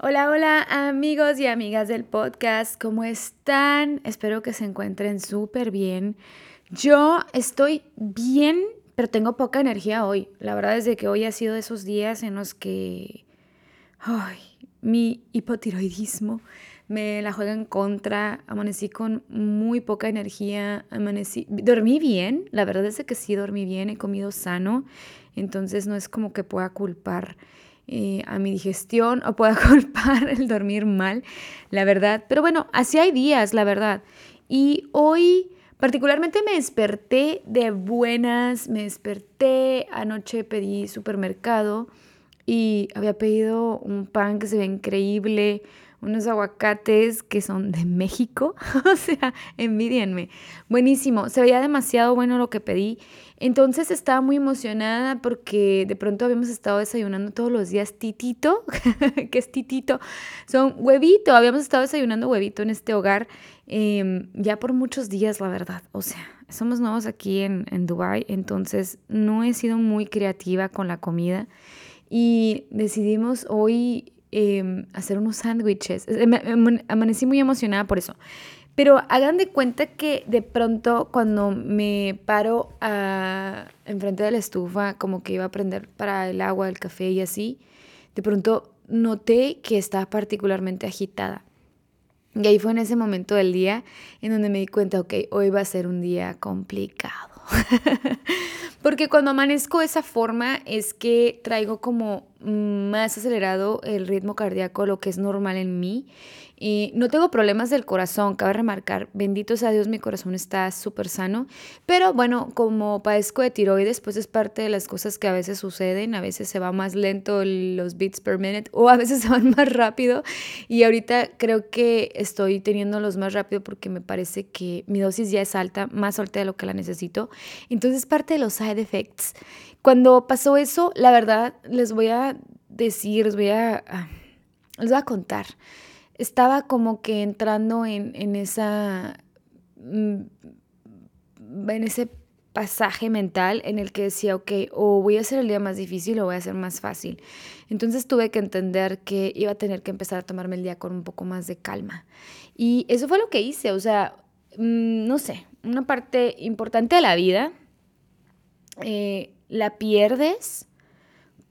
Hola, hola amigos y amigas del podcast, ¿cómo están? Espero que se encuentren súper bien. Yo estoy bien, pero tengo poca energía hoy. La verdad es que hoy ha sido de esos días en los que ay, mi hipotiroidismo me la juega en contra. Amanecí con muy poca energía, amanecí, dormí bien, la verdad es que sí dormí bien, he comido sano, entonces no es como que pueda culpar eh, a mi digestión o pueda culpar el dormir mal, la verdad. Pero bueno, así hay días, la verdad. Y hoy particularmente me desperté de buenas, me desperté, anoche pedí supermercado y había pedido un pan que se ve increíble, unos aguacates que son de México, o sea, envidienme. Buenísimo, se veía demasiado bueno lo que pedí entonces estaba muy emocionada porque de pronto habíamos estado desayunando todos los días titito, que es titito, son huevito, habíamos estado desayunando huevito en este hogar em, ya por muchos días, la verdad. O sea, somos nuevos aquí en, en Dubai, entonces no he sido muy creativa con la comida y decidimos hoy em, hacer unos sándwiches. Amanecí muy emocionada por eso. Pero hagan de cuenta que de pronto cuando me paro a, enfrente de la estufa, como que iba a prender para el agua, el café y así, de pronto noté que estaba particularmente agitada. Y ahí fue en ese momento del día en donde me di cuenta, ok, hoy va a ser un día complicado. Porque cuando amanezco de esa forma es que traigo como más acelerado el ritmo cardíaco, lo que es normal en mí. Y no tengo problemas del corazón, cabe remarcar, bendito sea Dios, mi corazón está súper sano, pero bueno, como padezco de tiroides, pues es parte de las cosas que a veces suceden, a veces se va más lento los beats per minute o a veces se van más rápido y ahorita creo que estoy teniendo los más rápido porque me parece que mi dosis ya es alta, más alta de lo que la necesito, entonces parte de los side effects. Cuando pasó eso, la verdad, les voy a decir, les voy a, ah, les voy a contar estaba como que entrando en, en esa mm, en ese pasaje mental en el que decía, ok, o voy a hacer el día más difícil o voy a hacer más fácil. Entonces tuve que entender que iba a tener que empezar a tomarme el día con un poco más de calma. Y eso fue lo que hice, o sea, mm, no sé, una parte importante de la vida eh, la pierdes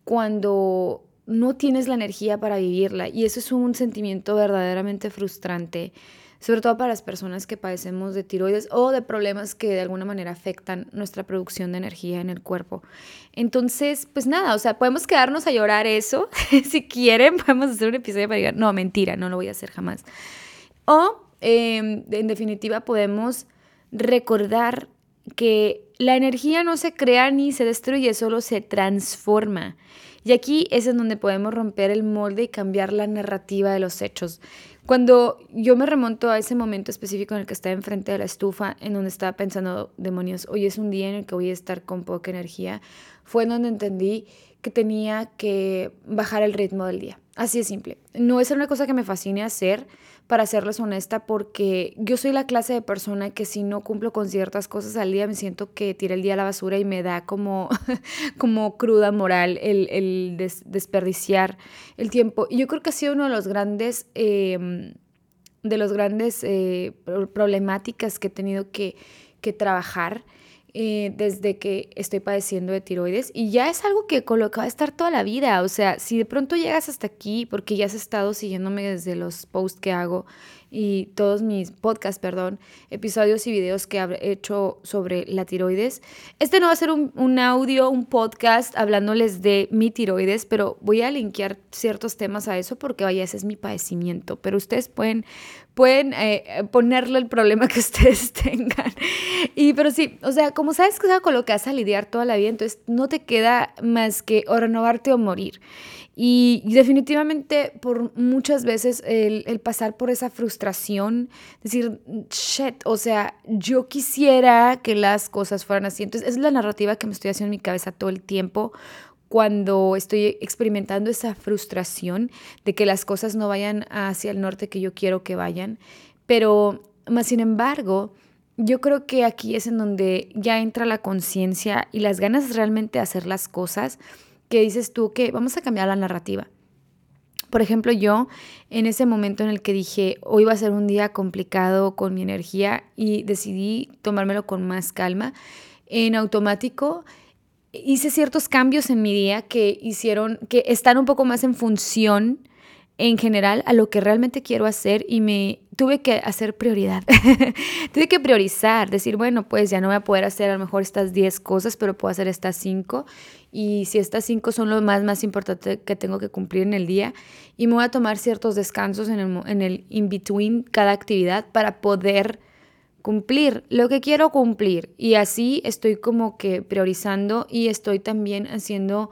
cuando no tienes la energía para vivirla y eso es un sentimiento verdaderamente frustrante, sobre todo para las personas que padecemos de tiroides o de problemas que de alguna manera afectan nuestra producción de energía en el cuerpo. Entonces, pues nada, o sea, podemos quedarnos a llorar eso, si quieren, podemos hacer un episodio para decir, no, mentira, no lo voy a hacer jamás. O, em, en definitiva, podemos recordar que la energía no se crea ni se destruye, solo se transforma. Y aquí es en donde podemos romper el molde y cambiar la narrativa de los hechos. Cuando yo me remonto a ese momento específico en el que estaba enfrente de la estufa, en donde estaba pensando, demonios, hoy es un día en el que voy a estar con poca energía, fue donde entendí que tenía que bajar el ritmo del día. Así de simple. No es una cosa que me fascine hacer, para serles honesta, porque yo soy la clase de persona que si no cumplo con ciertas cosas al día, me siento que tira el día a la basura y me da como, como cruda moral el, desperdiciar el tiempo. Y yo creo que ha sido uno de los grandes, em, de los grandes eh, problemáticas que he tenido que, que trabajar eh, desde que estoy padeciendo de tiroides y ya es algo que con a estar toda la vida. O sea, si de pronto llegas hasta aquí, porque ya has estado siguiéndome desde los posts que hago y todos mis podcasts, perdón, episodios y videos que he hecho sobre la tiroides. Este no va a ser un, un, audio, un podcast hablándoles de mi tiroides, pero voy a linkear ciertos temas a eso porque vaya, ese es mi padecimiento. Pero ustedes pueden, pueden eh, ponerle el problema que ustedes tengan. Y pero sí, o sea, como sabes que es con lo que vas a lidiar toda la vida, entonces no te queda más que o renovarte o morir. Y definitivamente por muchas veces el, el, pasar por esa frustración, decir, shit, o sea, yo quisiera que las cosas fueran así. Entonces, es la narrativa que me estoy haciendo en mi cabeza todo el tiempo cuando estoy experimentando esa frustración de que las cosas no vayan hacia el norte que yo quiero que vayan. Pero, más sin embargo, yo creo que aquí es en donde ya entra la conciencia y las ganas realmente de hacer las cosas que dices tú que vamos a cambiar la narrativa. Por ejemplo, yo en ese momento en el que dije, hoy va a ser un día complicado con mi energía y decidí tomármelo con más calma, en automático hice ciertos cambios en mi día que hicieron, que están un poco más en función en general a lo que realmente quiero hacer y me tuve que hacer prioridad. tuve que priorizar, decir, bueno, pues ya no voy a poder hacer a lo mejor estas 10 cosas, pero puedo hacer estas 5 y si estas 5 son lo más más importante que tengo que cumplir en el día y me voy a tomar ciertos descansos en el, en el in between cada actividad para poder cumplir lo que quiero cumplir y así estoy como que priorizando y estoy también haciendo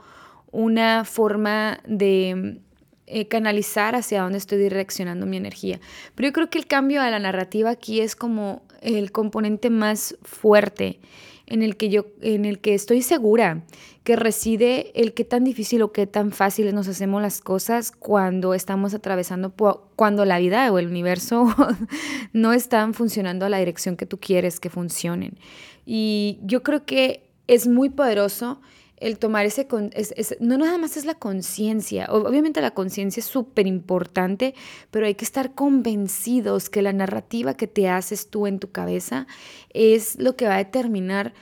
una forma de eh, canalizar hacia dónde estoy direccionando mi energía. Pero yo creo que el cambio a la narrativa aquí es como el componente más fuerte en el que yo en el que estoy segura que reside el qué tan difícil o qué tan fáciles nos hacemos las cosas cuando estamos atravesando cuando la vida o el universo no están funcionando a la dirección que tú quieres que funcionen. Y yo creo que es muy poderoso el tomar ese, no nada más es la conciencia, obviamente la conciencia es súper importante, pero hay que estar convencidos que la narrativa que te haces tú en tu cabeza es lo que va a determinar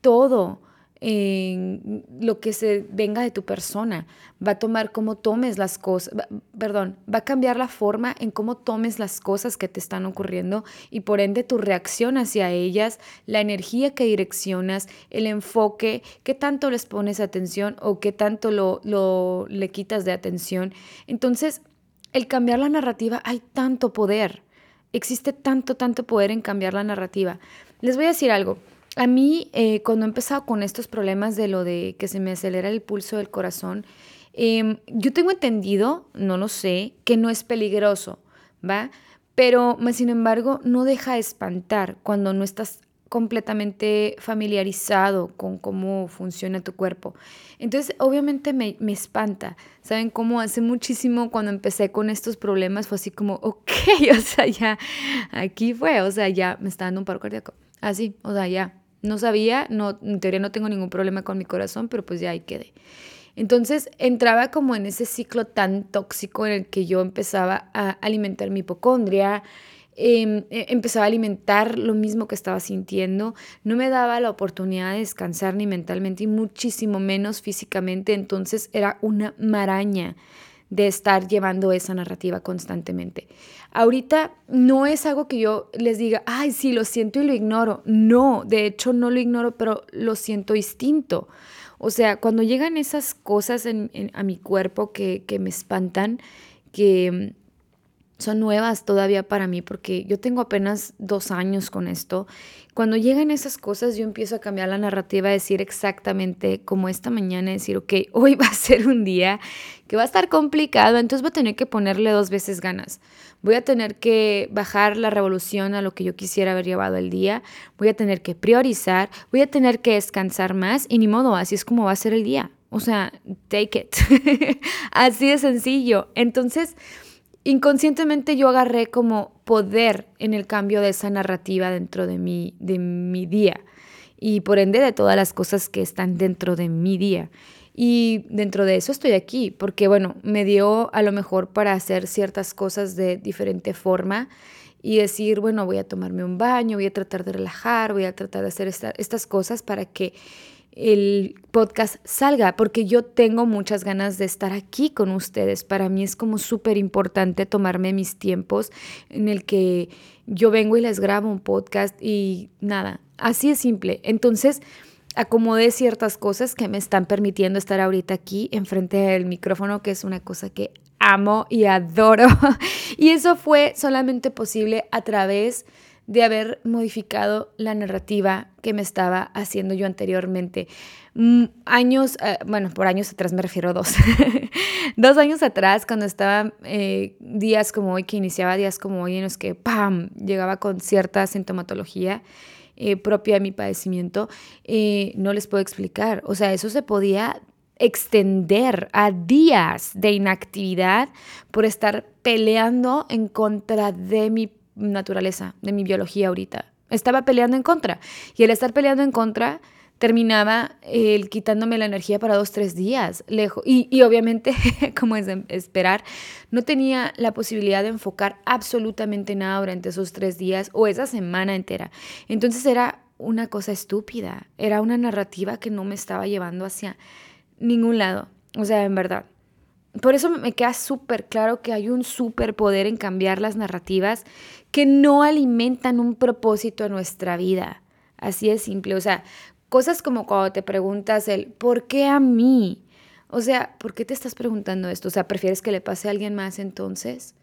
todo en lo que se venga de tu persona, va a tomar cómo tomes las cosas, perdón, va a cambiar la forma en cómo tomes las cosas que te están ocurriendo y por ende tu reacción hacia ellas, la energía que direccionas, el enfoque, qué tanto les pones atención o qué tanto lo, lo le quitas de atención. Entonces, el cambiar la narrativa, hay tanto poder, existe tanto, tanto poder en cambiar la narrativa. Les voy a decir algo. A mí, eh, cuando he empezado con estos problemas de lo de que se me acelera el pulso del corazón, em, yo tengo entendido, no lo sé, que no es peligroso, ¿va? Pero, sin embargo, no deja espantar cuando no estás completamente familiarizado con cómo funciona tu cuerpo. Entonces, obviamente me, me, espanta. ¿Saben cómo? Hace muchísimo cuando empecé con estos problemas fue así como, ok, o sea, ya, aquí fue, o sea, ya me está dando un paro cardíaco. Así, o sea, ya, no sabía, no, en teoría no tengo ningún problema con mi corazón, pero pues ya ahí quedé. Entonces entraba como en ese ciclo tan tóxico en el que yo empezaba a alimentar mi hipocondria, em, e, empezaba a alimentar lo mismo que estaba sintiendo, no me daba la oportunidad de descansar ni mentalmente y muchísimo menos físicamente, entonces era una maraña de estar llevando esa narrativa constantemente. Ahorita no es algo que yo les diga, ay, sí, lo siento y lo ignoro. No, de hecho no lo ignoro, pero lo siento distinto. O sea, cuando llegan esas cosas a mi cuerpo que, que me espantan, que son nuevas todavía para mí porque yo tengo apenas dos años con esto. Cuando llegan esas cosas yo empiezo a cambiar la narrativa, a decir exactamente como esta mañana, decir, ok, hoy va a ser un día que va a estar complicado, entonces voy a tener que ponerle dos veces ganas. Voy a tener que bajar la revolución a lo que yo quisiera haber llevado el día, voy a tener que priorizar, voy a tener que descansar más y ni modo, así es como va a ser el día. O sea, take it. así de sencillo. Entonces inconscientemente yo agarré como poder en el cambio de esa narrativa dentro de mi, de mi día y por ende de todas las cosas que están dentro de mi día. Y dentro de eso estoy aquí, porque bueno, me dio a lo mejor para hacer ciertas cosas de diferente forma y decir, bueno, voy a tomarme un baño, voy a tratar de relajar, voy a tratar de hacer estas cosas para que el podcast salga, porque yo tengo muchas ganas de estar aquí con ustedes. Para mí es como súper importante tomarme mis tiempos en el que yo vengo y les grabo un podcast y nada, así es simple. Entonces, acomodé ciertas cosas que me están permitiendo estar ahorita aquí enfrente del micrófono, que es una cosa que amo y adoro. y eso fue solamente posible a través de de haber modificado la narrativa que me estaba haciendo yo anteriormente. Mm, años, eh, bueno, por años atrás me refiero a dos. dos años atrás, cuando estaba eh, días como hoy, que iniciaba días como hoy en los que, ¡pam!, llegaba con cierta sintomatología. Eh, propia de mi padecimiento, no les puedo explicar. O sea, eso se podía extender a días de inactividad por estar peleando en contra de mi naturaleza, de mi biología ahorita. Estaba peleando en contra. Y el estar peleando en contra terminaba el quitándome la energía para dos, tres días. Lejos. Y, y obviamente, como es de esperar, no tenía la posibilidad de enfocar absolutamente nada durante esos tres días o esa semana entera. Entonces era una cosa estúpida, era una narrativa que no me estaba llevando hacia ningún lado. O sea, en verdad. Por eso me queda súper claro que hay un superpoder en cambiar las narrativas que no alimentan un propósito en nuestra vida. Así es simple. O sea, cosas como cuando te preguntas el ¿por qué a mí? O sea, ¿por qué te estás preguntando esto? O sea, ¿prefieres que le pase a alguien más entonces?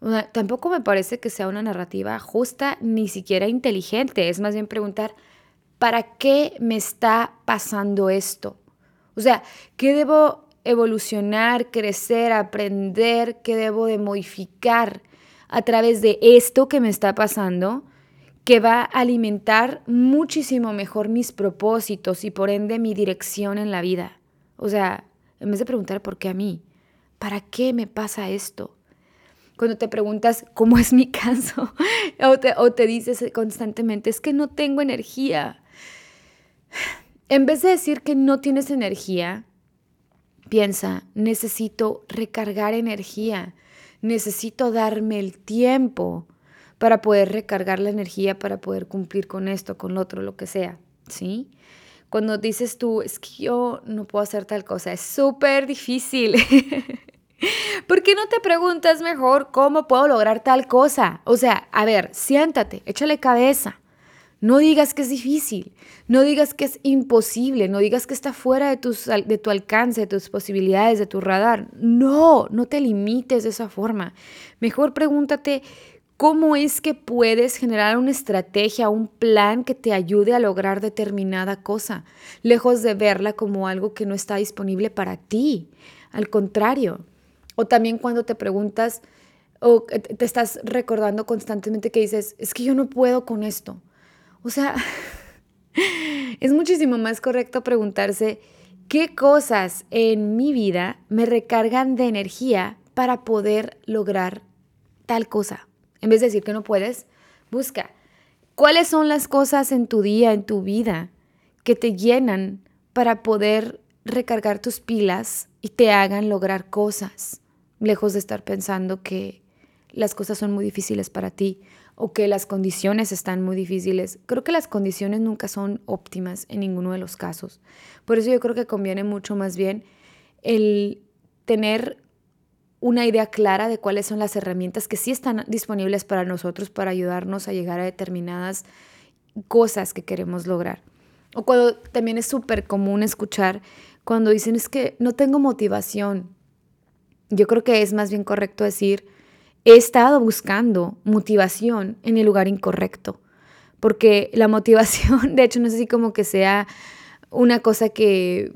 O sea, tampoco me parece que sea una narrativa justa ni siquiera inteligente. Es más bien preguntar, ¿para qué me está pasando esto? O sea, ¿qué debo evolucionar, crecer, aprender? ¿Qué debo de modificar a través de esto que me está pasando? que va a alimentar muchísimo mejor mis propósitos y por ende mi dirección en la vida. O sea, en vez de preguntar por qué a mí, ¿para qué me pasa esto? Cuando te preguntas cómo es mi caso o te, o te dices constantemente, es que no tengo energía. En vez de decir que no tienes energía, piensa, necesito recargar energía, necesito darme el tiempo para poder recargar la energía, para poder cumplir con esto, con lo otro, lo que sea, ¿sí? Cuando dices tú, es que yo no puedo hacer tal cosa, es súper difícil. ¿Por qué no te preguntas mejor cómo puedo lograr tal cosa? O sea, a ver, siéntate, échale cabeza. No digas que es difícil, no digas que es imposible, no digas que está fuera de, tus, de tu alcance, de tus posibilidades, de tu radar. No, no te limites de esa forma. Mejor pregúntate cómo es que puedes generar una estrategia, un plan que te ayude a lograr determinada cosa, lejos de verla como algo que no está disponible para ti. Al contrario. O también cuando te preguntas o te estás recordando constantemente que dices, es que yo no puedo con esto o sea, es muchísimo más correcto preguntarse qué cosas en mi vida me recargan de energía para poder lograr tal cosa. En vez de decir que no puedes, busca cuáles son las cosas en tu día, en tu vida, que te llenan para poder recargar tus pilas y te hagan lograr cosas, lejos de estar pensando que las cosas son muy difíciles para ti o que las condiciones están muy difíciles. Creo que las condiciones nunca son óptimas en ninguno de los casos. Por eso yo creo que conviene mucho más bien el tener una idea clara de cuáles son las herramientas que sí están disponibles para nosotros para ayudarnos a llegar a determinadas cosas que queremos lograr. O cuando también es súper común escuchar cuando dicen es que no tengo motivación. Yo creo que es más bien correcto decir, he estado buscando motivación en el lugar incorrecto. Porque la motivación, de hecho, no sé si como que sea una cosa que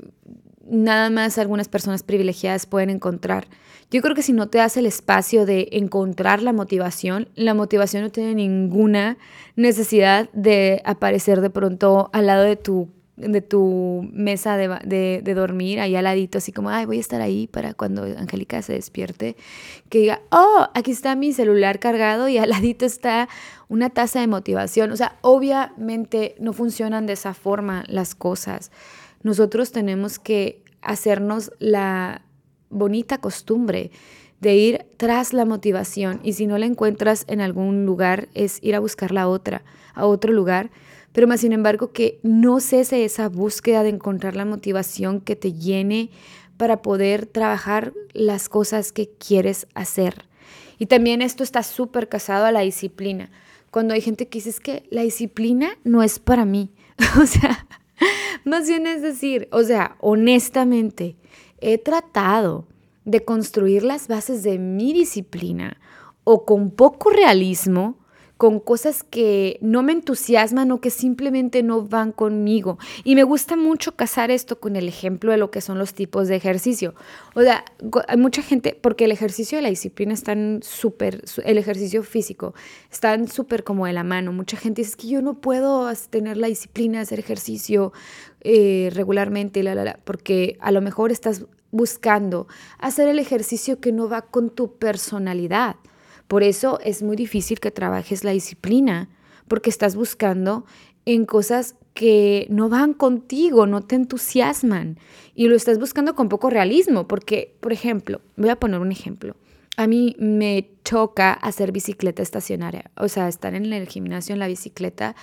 nada más algunas personas privilegiadas pueden encontrar. Yo creo que si no te das el espacio de encontrar la motivación, la motivación no tiene ninguna necesidad de aparecer de pronto al lado de tu de tu mesa de, de, dormir, ahí al ladito, así como, ay, voy a estar ahí para cuando Angélica se despierte, que diga, oh, aquí está mi celular cargado y al ladito está una taza de motivación. O sea, obviamente no funcionan de esa forma las cosas. Nosotros tenemos que hacernos la bonita costumbre de ir tras la motivación y si no la encuentras en algún lugar es ir a buscarla a otra, a otro lugar pero más sin embargo que no cese esa búsqueda de encontrar la motivación que te llene para poder trabajar las cosas que quieres hacer. Y también esto está súper casado a la disciplina. Cuando hay gente que dice es que la disciplina no es para mí. o sea, más bien es decir, o sea, honestamente, he tratado de construir las bases de mi disciplina o con poco realismo con cosas que no me entusiasman o que simplemente no van conmigo. Y me gusta mucho casar esto con el ejemplo de lo que son los tipos de ejercicio. O sea, hay mucha gente, porque el ejercicio de la disciplina están súper, el ejercicio físico, están súper como de la mano. Mucha gente dice que yo no puedo tener la disciplina hacer ejercicio eh, regularmente, la, la, porque a lo mejor estás buscando hacer el ejercicio que no va con tu personalidad. Por eso es muy difícil que trabajes la disciplina, porque estás buscando en cosas que no van contigo, no te entusiasman y lo estás buscando con poco realismo, porque, por ejemplo, voy a poner un ejemplo. A mí me choca hacer bicicleta estacionaria, o sea, estar en el gimnasio en la bicicleta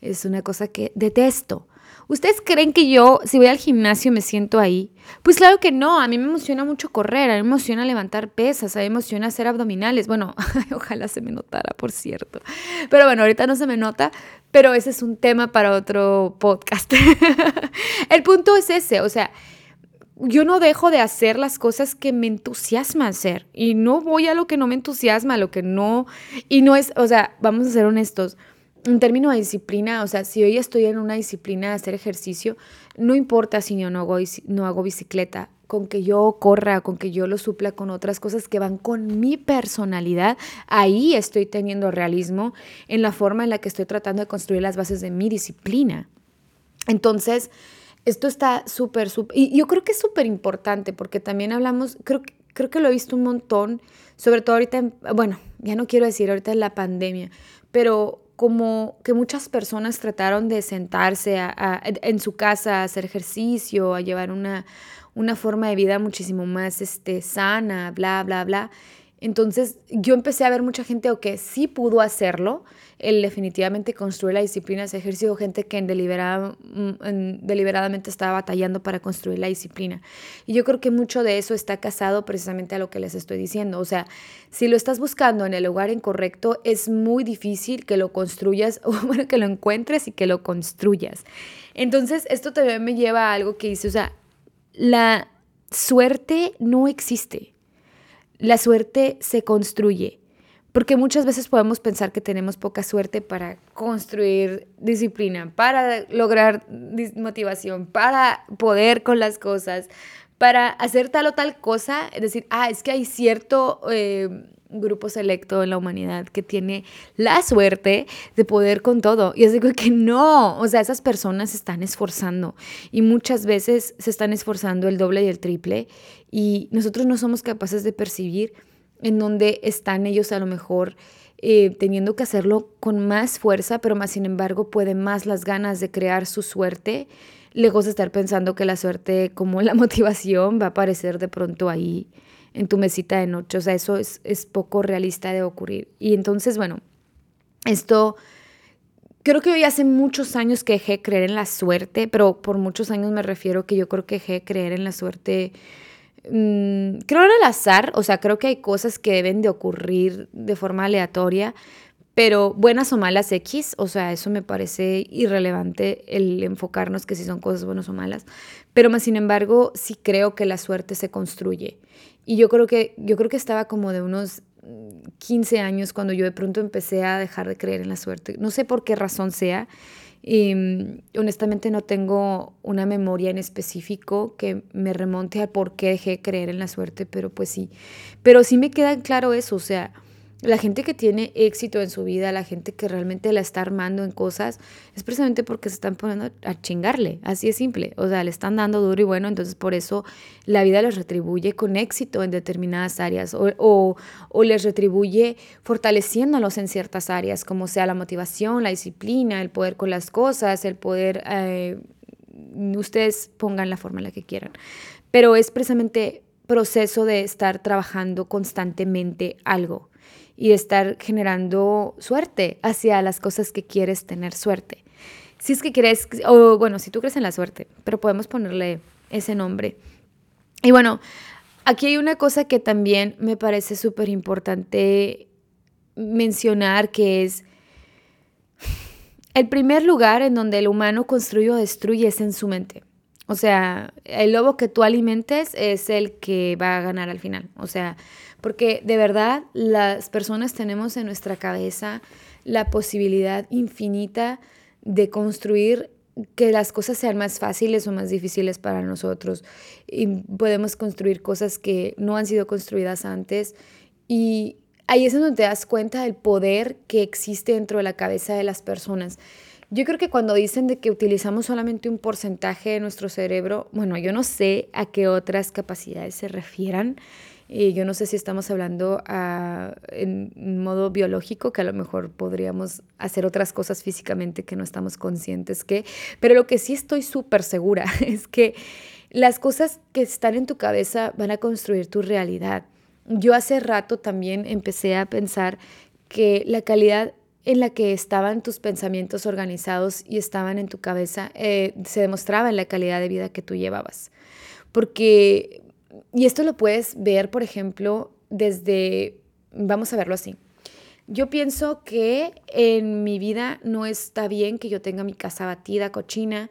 es una cosa que detesto. ¿Ustedes creen que yo, si voy al gimnasio, me siento ahí? Pues claro que no, a mí me emociona mucho correr, a mí me emociona levantar pesas, a mí me emociona hacer abdominales. Bueno, ojalá se me notara, por cierto. Pero bueno, ahorita no se me nota, pero ese es un tema para otro podcast. El punto es ese, o sea, yo no dejo de hacer las cosas que me entusiasma hacer y no voy a lo que no me entusiasma, a lo que no, y no es, o sea, vamos a ser honestos en términos de disciplina, o sea, si hoy estoy en una disciplina de hacer ejercicio, no importa si yo no hago, no hago bicicleta, con que yo corra, con que yo lo supla con otras cosas que van con mi personalidad, ahí estoy teniendo realismo en la forma en la que estoy tratando de construir las bases de mi disciplina. Entonces, esto está súper, súper, y yo creo que es súper importante porque también hablamos, creo, creo que lo he visto un montón, sobre todo ahorita, bueno, ya no quiero decir ahorita en la pandemia, pero como que muchas personas trataron de sentarse en su casa a hacer ejercicio, a llevar una, una forma de vida muchísimo más este, sana, bla, bla, bla. Entonces yo empecé a ver mucha gente o que sí pudo hacerlo, él definitivamente construir la disciplina, ese ejercicio, gente que mm, en deliberadamente estaba batallando para construir la disciplina. Y yo creo que mucho de eso está casado precisamente a lo que les estoy diciendo. O sea, si lo estás buscando en el lugar incorrecto, es muy difícil que lo construyas, o bueno, que lo encuentres y que lo construyas. Entonces, esto también me lleva a algo que dice, o sea, la suerte no existe la suerte se construye, porque muchas veces podemos pensar que tenemos poca suerte para construir disciplina, para lograr motivación, para poder con las cosas, para hacer tal o tal cosa, es decir, ah, es que hay cierto... Eh, grupo selecto en la humanidad que tiene la suerte de poder con todo. Y es digo que no, o sea, esas personas se están esforzando. Y muchas veces se están esforzando el doble y el triple. Y nosotros no somos capaces de percibir en dónde están ellos a lo mejor eh, teniendo que hacerlo con más fuerza, pero más sin embargo puede más las ganas de crear su suerte, lejos de estar pensando que la suerte como la motivación va a aparecer de pronto ahí en tu mesita de noche. O sea, eso es, es poco realista de ocurrir. Y entonces, bueno, esto creo que hoy hace muchos años que dejé de creer en la suerte, pero por muchos años me refiero que yo creo que dejé de creer en la suerte Mm, creo en el azar, o sea, creo que hay cosas que deben de ocurrir de forma aleatoria, pero buenas o malas X, o sea, eso me parece irrelevante el enfocarnos que si son cosas buenas o malas, pero más sin embargo, sí creo que la suerte se construye. Y yo creo que yo creo que estaba como de unos 15 años cuando yo de pronto empecé a dejar de creer en la suerte. No sé por qué razón sea, y mm, honestamente no tengo una memoria en específico que me remonte al por qué dejé de creer en la suerte, pero pues sí. Pero sí me queda claro eso, o sea, la gente que tiene éxito en su vida, la gente que realmente la está armando en cosas, es precisamente porque se están poniendo a chingarle, así es simple. O sea, le están dando duro y bueno, entonces por eso la vida les retribuye con éxito en determinadas áreas o, les retribuye fortaleciéndolos en ciertas áreas, como sea la motivación, la disciplina, el poder con las cosas, el poder, eh, ustedes pongan la forma en la que quieran. Pero es precisamente proceso de estar trabajando constantemente algo y estar generando suerte hacia las cosas que quieres tener suerte. Si es que quieres, o bueno, si tú crees en la suerte, pero podemos ponerle ese nombre. Y bueno, aquí hay una cosa que también me parece súper importante mencionar, que es el primer lugar en donde el humano construye o destruye es en su mente. O sea, el lobo que tú alimentes es el que va a ganar al final. O sea, porque de verdad las personas tenemos en nuestra cabeza la posibilidad infinita de construir que las cosas sean más fáciles o más difíciles para nosotros. Y podemos construir cosas que no han sido construidas antes. Y ahí es donde te das cuenta del poder que existe dentro de la cabeza de las personas Yo creo que cuando dicen de que utilizamos solamente un porcentaje de nuestro cerebro, bueno, yo no sé a qué otras capacidades se refieran. Y yo no sé si estamos hablando ah, en modo biológico, que a lo mejor podríamos hacer otras cosas físicamente que no estamos conscientes que, pero lo que sí estoy súper segura es que las cosas que están en tu cabeza van a construir tu realidad. Yo hace rato también empecé a pensar que la calidad en la que estaban tus pensamientos organizados y estaban en tu cabeza eh, se demostraba en la calidad de vida que tú llevabas. Porque y esto lo puedes ver, por ejemplo, desde, vamos a verlo así. Yo pienso que en mi vida no está bien que yo tenga mi casa batida, cochina,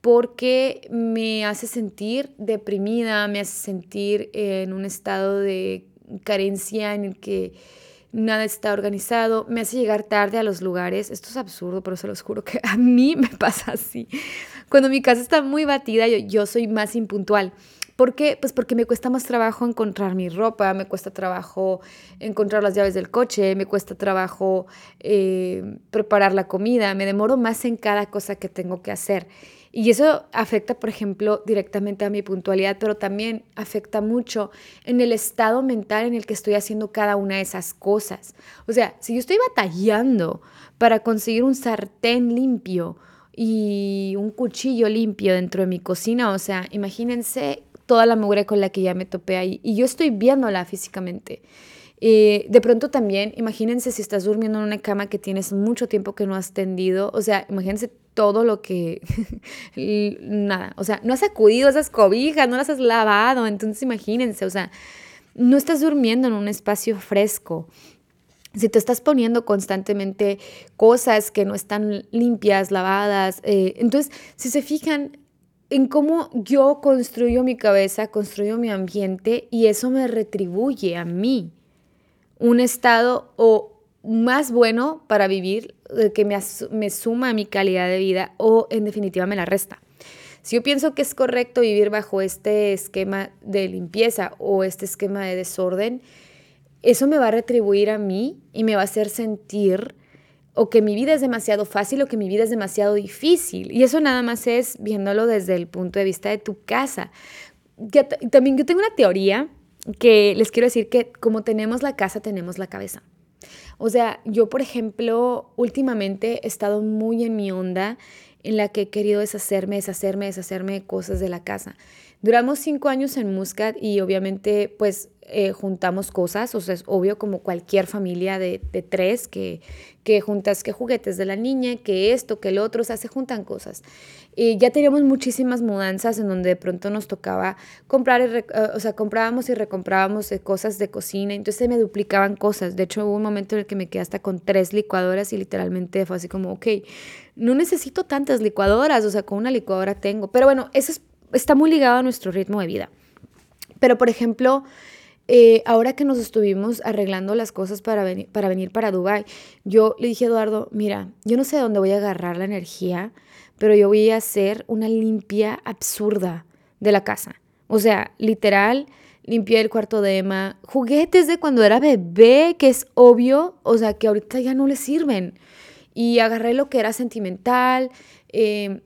porque me hace sentir deprimida, me hace sentir en un estado de carencia en el que nada está organizado, me hace llegar tarde a los lugares. Esto es absurdo, pero se los juro que a mí me pasa así. Cuando mi casa está muy batida, yo, yo soy más impuntual. ¿Por qué? Pues porque me cuesta más trabajo encontrar mi ropa, me cuesta trabajo encontrar las llaves del coche, me cuesta trabajo eh, preparar la comida, me demoro más en cada cosa que tengo que hacer. Y eso afecta, por ejemplo, directamente a mi puntualidad, pero también afecta mucho en el estado mental en el que estoy haciendo cada una de esas cosas. O sea, si yo estoy batallando para conseguir un sartén limpio y un cuchillo limpio dentro de mi cocina, o sea, imagínense toda la mugre con la que ya me topé ahí. Y yo estoy viéndola físicamente. Eh, de pronto también, imagínense si estás durmiendo en una cama que tienes mucho tiempo que no has tendido. O sea, imagínense todo lo que... nada, o sea, no has sacudido esas cobijas, no las has lavado. Entonces imagínense, o sea, no estás durmiendo en un espacio fresco. Si te estás poniendo constantemente cosas que no están limpias, lavadas, eh, entonces, si se fijan, en cómo yo construyo mi cabeza, construyo mi ambiente y eso me retribuye a mí un estado o más bueno para vivir, eh, que me, me suma a mi calidad de vida o en definitiva me la resta. Si yo pienso que es correcto vivir bajo este esquema de limpieza o este esquema de desorden, eso me va a retribuir a mí y me va a hacer sentir o que mi vida es demasiado fácil o que mi vida es demasiado difícil. Y eso nada más es viéndolo desde el punto de vista de tu casa. también yo tengo una teoría que les quiero decir que como tenemos la casa, tenemos la cabeza. O sea, yo por ejemplo, últimamente he estado muy en mi onda en la que he querido deshacerme, deshacerme, deshacerme de cosas de la casa. Duramos cinco años en Muscat y obviamente pues eh, juntamos cosas, o sea, es obvio como cualquier familia de, de, tres que, que juntas que juguetes de la niña, que esto, que el otro, o sea, se juntan cosas. Y ya teníamos muchísimas mudanzas en donde de pronto nos tocaba comprar, eh, o sea, comprábamos y recomprábamos cosas de cocina, entonces se me duplicaban cosas. De hecho, hubo un momento en el que me quedé hasta con tres licuadoras y literalmente fue así como, ok, no necesito tantas licuadoras, o sea, con una licuadora tengo. Pero bueno, eso está muy ligado a nuestro ritmo de vida. Pero, por ejemplo, eh, ahora que nos estuvimos arreglando las cosas para venir, para venir para Dubai, yo le dije a Eduardo, mira, yo no sé de dónde voy a agarrar la energía, pero yo voy a hacer una limpia absurda de la casa. O sea, literal, limpié el cuarto de Emma, juguetes de cuando era bebé, que es obvio, o sea, que ahorita ya no le sirven. Y agarré lo que era sentimental, eh,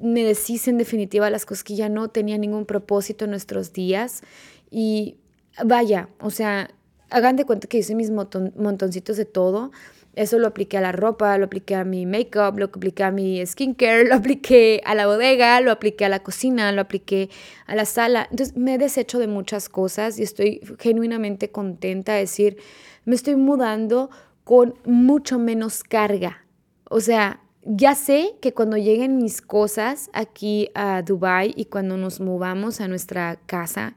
me deshice en definitiva las cosas que ya no tenían ningún propósito en nuestros días. Y vaya, o sea, hagan de cuenta que hice mis montoncitos de todo. Eso lo apliqué a la ropa, lo apliqué a mi make-up, lo apliqué a mi skincare, lo apliqué a la bodega, lo apliqué a la cocina, lo apliqué a la sala. Entonces me he deshecho de muchas cosas y estoy genuinamente contenta de decir, me estoy mudando con mucho menos carga. O sea, ya sé que cuando lleguen mis cosas aquí a Dubai y cuando nos movamos a nuestra casa,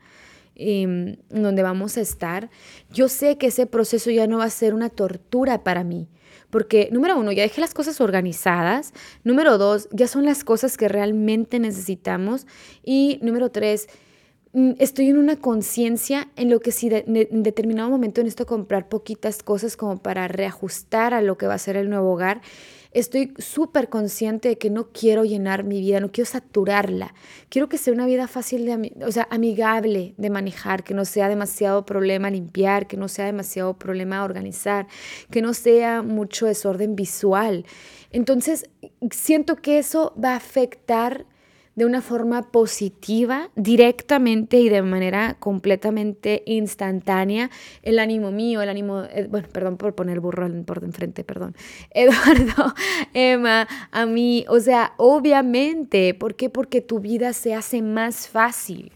Em, donde vamos a estar, yo sé que ese proceso ya no va a ser una tortura para mí. Porque, número uno, ya dejé las cosas organizadas. Número dos, ya son las cosas que realmente necesitamos. Y número tres, mm, estoy en una conciencia en lo que si en determinado momento necesito comprar poquitas cosas como para reajustar a lo que va a ser el nuevo hogar, estoy súper consciente de que no quiero llenar mi vida, no quiero saturarla. Quiero que sea una vida fácil, de, o sea, amigable de manejar, que no sea demasiado problema limpiar, que no sea demasiado problema organizar, que no sea mucho desorden visual. Entonces, siento que eso va a afectar de una forma positiva, directamente y de manera completamente instantánea el ánimo mío, el ánimo, eh, bueno, perdón por poner burro por enfrente, perdón, Eduardo, Emma, a mí, o sea, obviamente, ¿por qué? Porque tu vida se hace más fácil.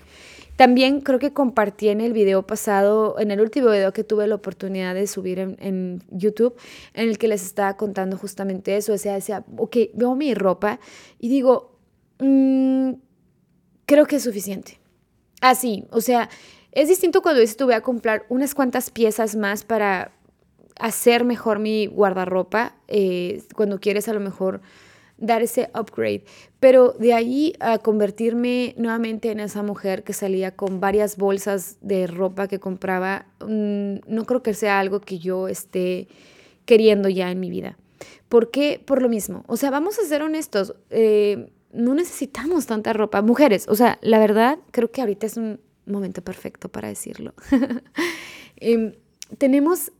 También creo que compartí en el video pasado, en el último video que tuve la oportunidad de subir en, YouTube, en el que les estaba contando justamente eso. O sea, decía, ok, veo mi ropa y digo, Mm, creo que es suficiente. Así, o sea, es distinto cuando dices tú voy a comprar unas cuantas piezas más para hacer mejor mi guardarropa, eh, cuando quieres a lo mejor dar ese upgrade. Pero de ahí a convertirme nuevamente en esa mujer que salía con varias bolsas de ropa que compraba, mm, no creo que sea algo que yo esté queriendo ya en mi vida. ¿Por qué? Por lo mismo. O sea, vamos a ser honestos. Eh, no necesitamos tanta ropa. Mujeres, o sea, la verdad, creo que ahorita es un momento perfecto para decirlo. Em, tenemos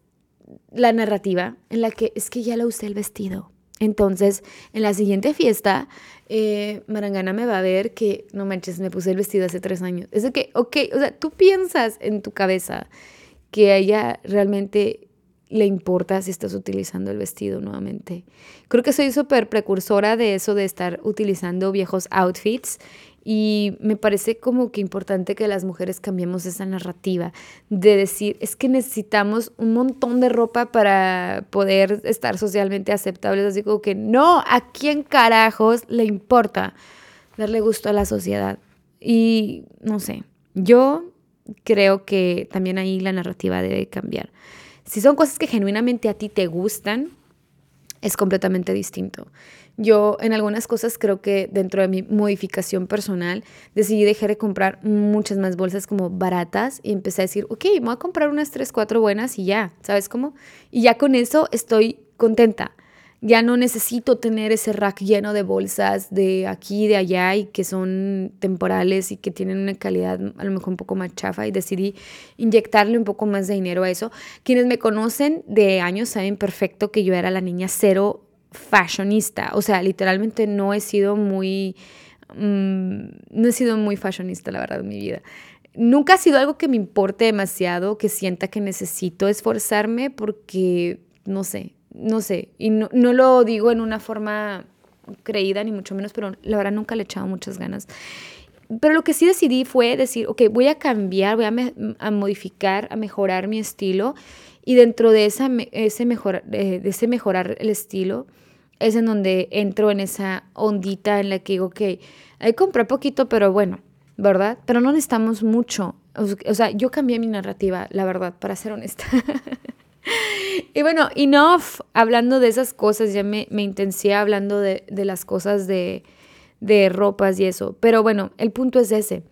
la narrativa en la que es que ya la usé el vestido. Entonces, en la siguiente fiesta, eh, Marangana me va a ver que, no manches, me puse el vestido hace tres años. Es que, ok, o sea, tú piensas en tu cabeza que ella realmente le importa si estás utilizando el vestido nuevamente. Creo que soy súper precursora de eso de estar utilizando viejos outfits y me parece como que importante que las mujeres cambiemos esa narrativa de decir, es que necesitamos un montón de ropa para poder estar socialmente aceptables. Así como que no, ¿a quién carajos le importa darle gusto a la sociedad? Y no sé, yo creo que también ahí la narrativa debe cambiar. Si son cosas que genuinamente a ti te gustan, es completamente distinto. Yo en algunas cosas creo que dentro de mi modificación personal decidí dejar de comprar muchas más bolsas como baratas y empecé a decir, ok, voy a comprar unas 3, 4 buenas y ya, ¿sabes cómo? Y ya con eso estoy contenta. Ya no necesito tener ese rack lleno de bolsas de aquí, de allá y que son temporales y que tienen una calidad a lo mejor un poco más chafa y decidí inyectarle un poco más de dinero a eso. Quienes me conocen de años saben perfecto que yo era la niña cero fashionista. O sea, literalmente no he sido muy... Mm, no he sido muy fashionista, la verdad, en mi vida. Nunca ha sido algo que me importe demasiado, que sienta que necesito esforzarme porque, no sé, no sé, y no, lo digo en una forma creída ni mucho menos, pero la verdad nunca le he echado muchas ganas. Pero lo que sí decidí fue decir, ok, voy a cambiar, voy a, modificar, a mejorar mi estilo y dentro de, esa, ese, mejor, de, ese mejorar el estilo es en donde entro en esa ondita en la que digo, ok, hay poquito, pero bueno, ¿verdad? Pero no necesitamos mucho. O sea, yo cambié mi narrativa, la verdad, para ser honesta. y bueno, enough hablando de esas cosas, ya me, me intencié hablando de, las cosas de, ropas y eso. Pero bueno, el punto es ese.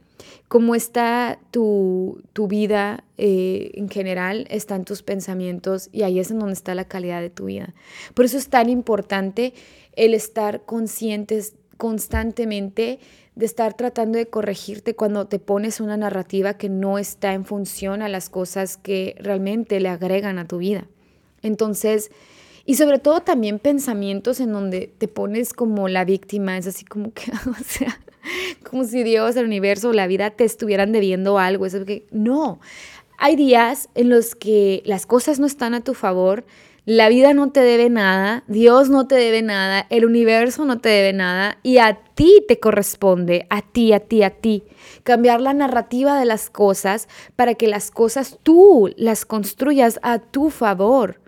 Cómo está tu, vida eh, en general, están tus pensamientos y ahí es en donde está la calidad de tu vida. Por eso es tan importante el estar conscientes constantemente de estar tratando de corregirte cuando te pones una narrativa que no está en función a las cosas que realmente le agregan a tu vida. Entonces, y sobre todo también pensamientos en donde te pones como la víctima, es así como que, o sea, como si Dios, el universo, la vida te estuvieran debiendo algo. Es que no. Hay días en los que las cosas no están a tu favor la vida no te debe nada, Dios no te debe nada, el universo no te debe nada y a ti te corresponde, a ti, a ti, a ti, cambiar la narrativa de las cosas para que las cosas tú las construyas a tu favor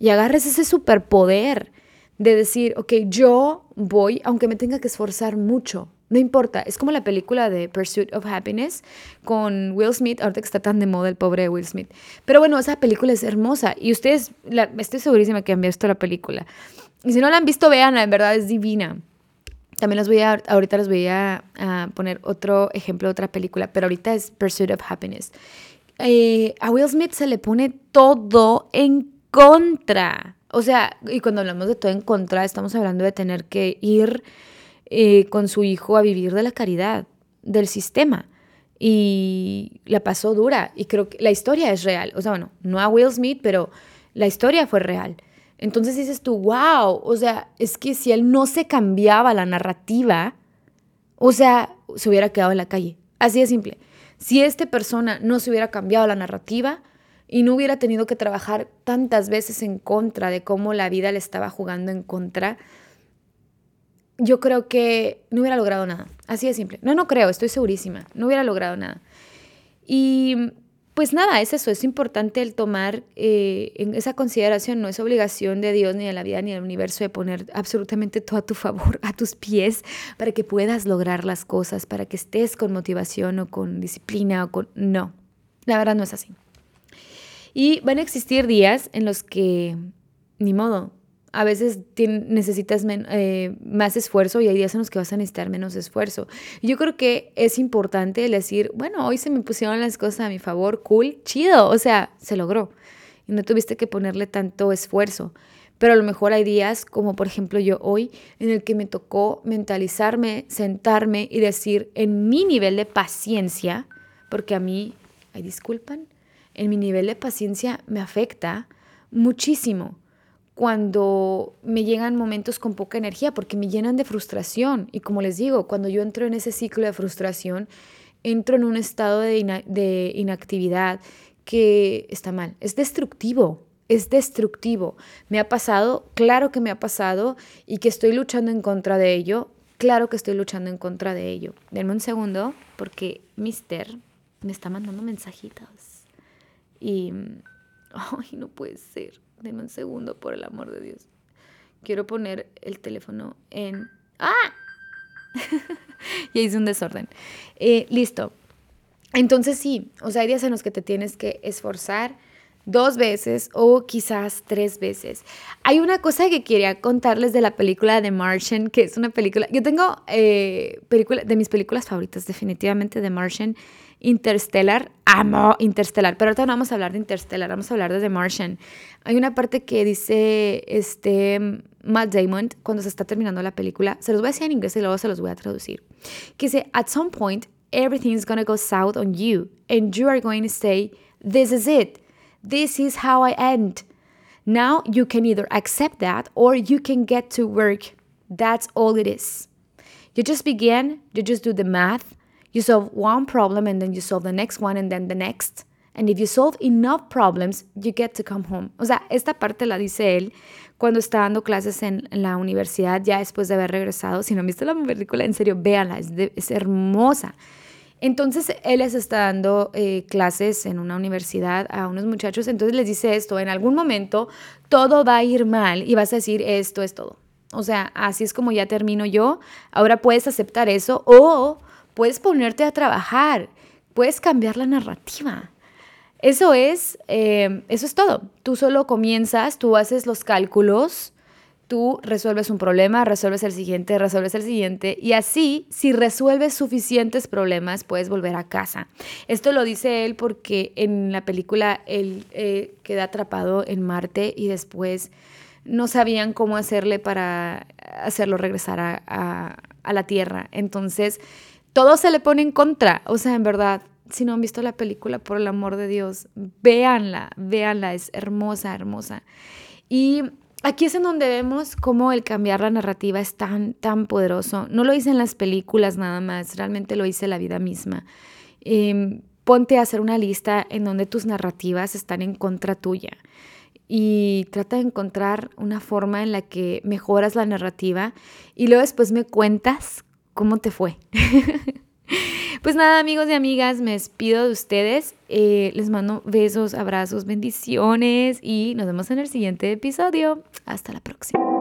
y agarres ese superpoder de decir, ok, yo voy, aunque me tenga que esforzar mucho, no importa, es como la película de Pursuit of Happiness con Will Smith, ahorita que está tan de moda el pobre Will Smith. Pero bueno, esa película es hermosa y ustedes, estoy segurísima que han visto la película. Y si no la han visto, véanla, en verdad es divina. También les voy a, ahorita les voy a, poner otro ejemplo de otra película, pero ahorita es Pursuit of Happiness. Eh, a Will Smith se le pone todo en contra. O sea, y cuando hablamos de todo en contra, estamos hablando de tener que ir eh, con su hijo a vivir de la caridad, del sistema. Y la pasó dura. Y creo que la historia es real. O sea, bueno, no a Will Smith, pero la historia fue real. Entonces dices tú, wow, o sea, es que si él no se cambiaba la narrativa, o sea, se hubiera quedado en la calle. Así de simple. Si esta persona no se hubiera cambiado la narrativa y no hubiera tenido que trabajar tantas veces en contra de cómo la vida le estaba jugando en contra, yo creo que no hubiera logrado nada. Así de simple. No, no creo, estoy segurísima. No hubiera logrado nada. Y pues nada, es eso, es importante el tomar eh, esa consideración, no es obligación de Dios ni de la vida ni del universo de poner absolutamente todo a tu favor, a tus pies, para que puedas lograr las cosas, para que estés con motivación o con disciplina o con... No, la verdad no es así. Y van a existir días en los que, ni modo, a veces necesitas eh, más esfuerzo y hay días en los que vas a necesitar menos esfuerzo. Yo creo que es importante decir, bueno, hoy se me pusieron las cosas a mi favor, cool, chido, o sea, se logró. Y no tuviste que ponerle tanto esfuerzo. Pero a lo mejor hay días, como por ejemplo yo hoy, en el que me tocó mentalizarme, sentarme y decir en mi nivel de paciencia, porque a mí, ay, disculpan, en mi nivel de paciencia me afecta muchísimo cuando me llegan momentos con poca energía, porque me llenan de frustración. Y como les digo, cuando yo entro en ese ciclo de frustración, entro en un estado de, inactividad que está mal. Es destructivo, es destructivo. Me ha pasado, claro que me ha pasado, y que estoy luchando en contra de ello, claro que estoy luchando en contra de ello. Denme un segundo, porque Mister me está mandando mensajitos. Y, ay, no puede ser. Deme un segundo, por el amor de Dios. Quiero poner el teléfono en... ¡Ah! ya hice un desorden. Eh, listo. Entonces sí, o sea, hay días en los que te tienes que esforzar dos veces o quizás tres veces. Hay una cosa que quería contarles de la película The Martian, que es una película, yo tengo eh, película, de mis películas favoritas, definitivamente The Martian, Interstellar, amo Interstellar, pero ahorita no vamos a hablar de Interstellar, vamos a hablar de The Martian. Hay una parte que dice este Matt Damon cuando se está terminando la película, se los voy a decir en inglés y luego se los voy a traducir, que dice, at some point, everything going to go south on you, and you are going to say, this is it, this is how I end. Now you can either accept that or you can get to work. That's all it is. You just begin, you just do the math, You solve one problem and then you solve the next one and then the next. And if you solve enough problems, you get to come home. O sea, esta parte la dice él cuando está dando clases en, la universidad, ya después de haber regresado. Si no han visto la película, en serio, véanla, es, es hermosa. Entonces, él les está dando eh, clases en una universidad a unos muchachos. Entonces les dice esto, en algún momento todo va a ir mal y vas a decir, esto es todo. O sea, así es como ya termino yo. Ahora puedes aceptar eso o puedes ponerte a trabajar, puedes cambiar la narrativa. Eso es, eh, eso es todo. Tú solo comienzas, tú haces los cálculos, tú resuelves un problema, resuelves el siguiente, resuelves el siguiente, y así, si resuelves suficientes problemas, puedes volver a casa. Esto lo dice él porque en la película él eh, queda atrapado en Marte y después no sabían cómo hacerle para hacerlo regresar a, a la Tierra. Entonces, todo se le pone en contra. O sea, en verdad, si no han visto la película, por el amor de Dios, véanla, véanla, es hermosa, hermosa. Y aquí es en donde vemos cómo el cambiar la narrativa es tan, tan poderoso. No lo hice en las películas nada más, realmente lo hice la vida misma. Em, ponte a hacer una lista en donde tus narrativas están en contra tuya y trata de encontrar una forma en la que mejoras la narrativa y luego después me cuentas ¿Cómo te fue? pues nada, amigos y amigas, me despido de ustedes. Eh, les mando besos, abrazos, bendiciones y nos vemos en el siguiente episodio. Hasta la próxima.